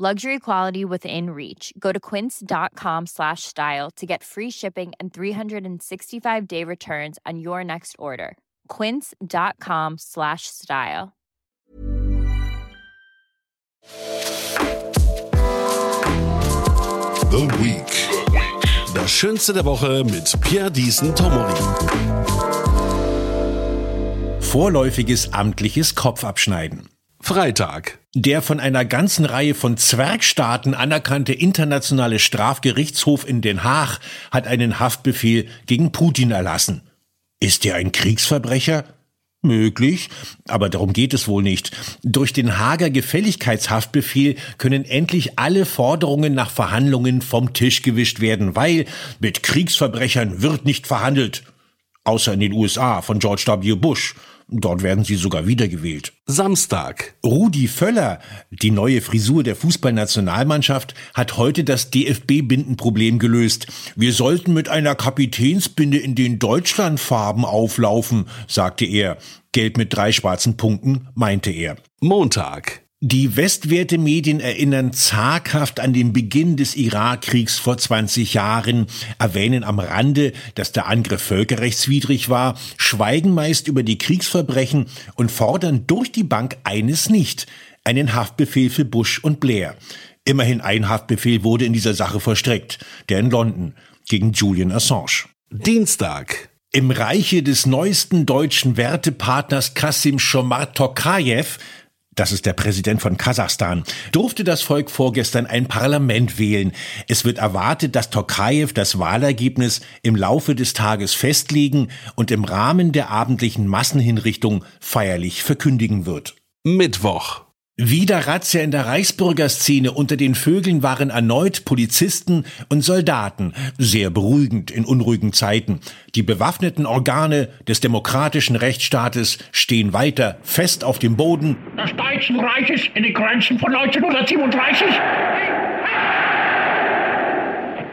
Luxury quality within reach. Go to quince.com slash style to get free shipping and 365 day returns on your next order. Quince.com slash style. The Week. Das Schönste der Woche mit Pierre Diesen Tomori. Vorläufiges amtliches Kopfabschneiden. Freitag. Der von einer ganzen Reihe von Zwergstaaten anerkannte internationale Strafgerichtshof in Den Haag hat einen Haftbefehl gegen Putin erlassen. Ist er ein Kriegsverbrecher? Möglich, aber darum geht es wohl nicht. Durch den Hager Gefälligkeitshaftbefehl können endlich alle Forderungen nach Verhandlungen vom Tisch gewischt werden, weil mit Kriegsverbrechern wird nicht verhandelt. Außer in den USA von George W. Bush. Dort werden sie sogar wiedergewählt. Samstag. Rudi Völler, die neue Frisur der Fußballnationalmannschaft, hat heute das DFB-Bindenproblem gelöst. Wir sollten mit einer Kapitänsbinde in den Deutschlandfarben auflaufen, sagte er. Gelb mit drei schwarzen Punkten, meinte er. Montag. Die westwerte Medien erinnern zaghaft an den Beginn des Irakkriegs vor 20 Jahren, erwähnen am Rande, dass der Angriff völkerrechtswidrig war, schweigen meist über die Kriegsverbrechen und fordern durch die Bank eines nicht, einen Haftbefehl für Bush und Blair. Immerhin ein Haftbefehl wurde in dieser Sache verstreckt, der in London gegen Julian Assange. Dienstag. Im Reiche des neuesten deutschen Wertepartners Kasim Shomar Tokayev das ist der Präsident von Kasachstan, durfte das Volk vorgestern ein Parlament wählen. Es wird erwartet, dass Tokayev das Wahlergebnis im Laufe des Tages festlegen und im Rahmen der abendlichen Massenhinrichtung feierlich verkündigen wird. Mittwoch. Wieder Razzia in der Reichsbürgerszene. Unter den Vögeln waren erneut Polizisten und Soldaten. Sehr beruhigend in unruhigen Zeiten. Die bewaffneten Organe des demokratischen Rechtsstaates stehen weiter fest auf dem Boden. Des Deutschen Reiches in den Grenzen von 1937?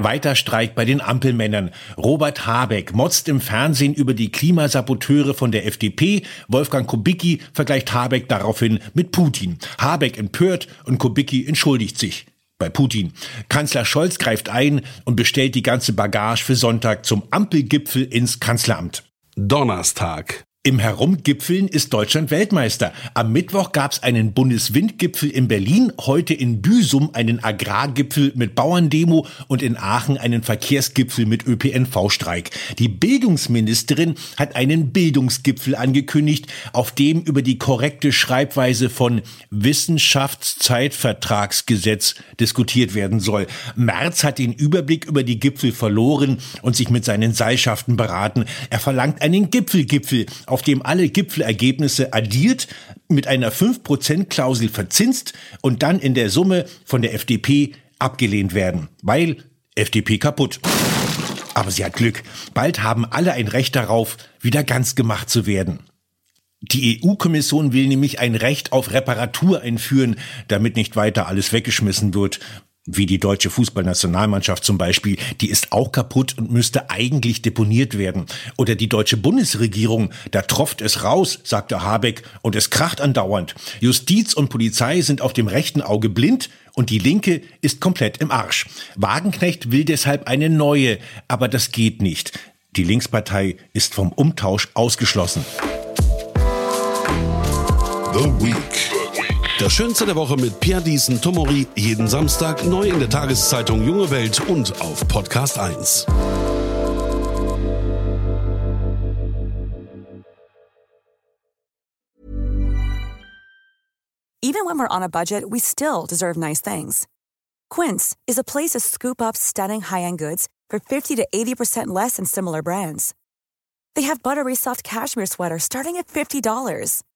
Weiter Streik bei den Ampelmännern. Robert Habeck motzt im Fernsehen über die Klimasaboteure von der FDP. Wolfgang Kubicki vergleicht Habeck daraufhin mit Putin. Habeck empört und Kubicki entschuldigt sich bei Putin. Kanzler Scholz greift ein und bestellt die ganze Bagage für Sonntag zum Ampelgipfel ins Kanzleramt. Donnerstag. Im Herumgipfeln ist Deutschland Weltmeister. Am Mittwoch gab es einen Bundeswindgipfel in Berlin, heute in Büsum einen Agrargipfel mit Bauerndemo und in Aachen einen Verkehrsgipfel mit ÖPNV-Streik. Die Bildungsministerin hat einen Bildungsgipfel angekündigt, auf dem über die korrekte Schreibweise von Wissenschaftszeitvertragsgesetz diskutiert werden soll. Merz hat den Überblick über die Gipfel verloren und sich mit seinen Seilschaften beraten. Er verlangt einen Gipfelgipfel auf dem alle Gipfelergebnisse addiert, mit einer 5%-Klausel verzinst und dann in der Summe von der FDP abgelehnt werden, weil FDP kaputt. Aber sie hat Glück. Bald haben alle ein Recht darauf, wieder ganz gemacht zu werden. Die EU-Kommission will nämlich ein Recht auf Reparatur einführen, damit nicht weiter alles weggeschmissen wird wie die deutsche Fußballnationalmannschaft zum Beispiel, die ist auch kaputt und müsste eigentlich deponiert werden. Oder die deutsche Bundesregierung, da tropft es raus, sagte Habeck, und es kracht andauernd. Justiz und Polizei sind auf dem rechten Auge blind und die Linke ist komplett im Arsch. Wagenknecht will deshalb eine neue, aber das geht nicht. Die Linkspartei ist vom Umtausch ausgeschlossen. The Week. Das Schönste der Woche mit Pierre Diesen Tomori. Jeden Samstag neu in der Tageszeitung Junge Welt und auf Podcast 1. Even when we're on a budget, we still deserve nice things. Quince is a place to scoop up stunning high-end goods for 50 to 80% less than similar brands. They have buttery soft cashmere sweaters starting at $50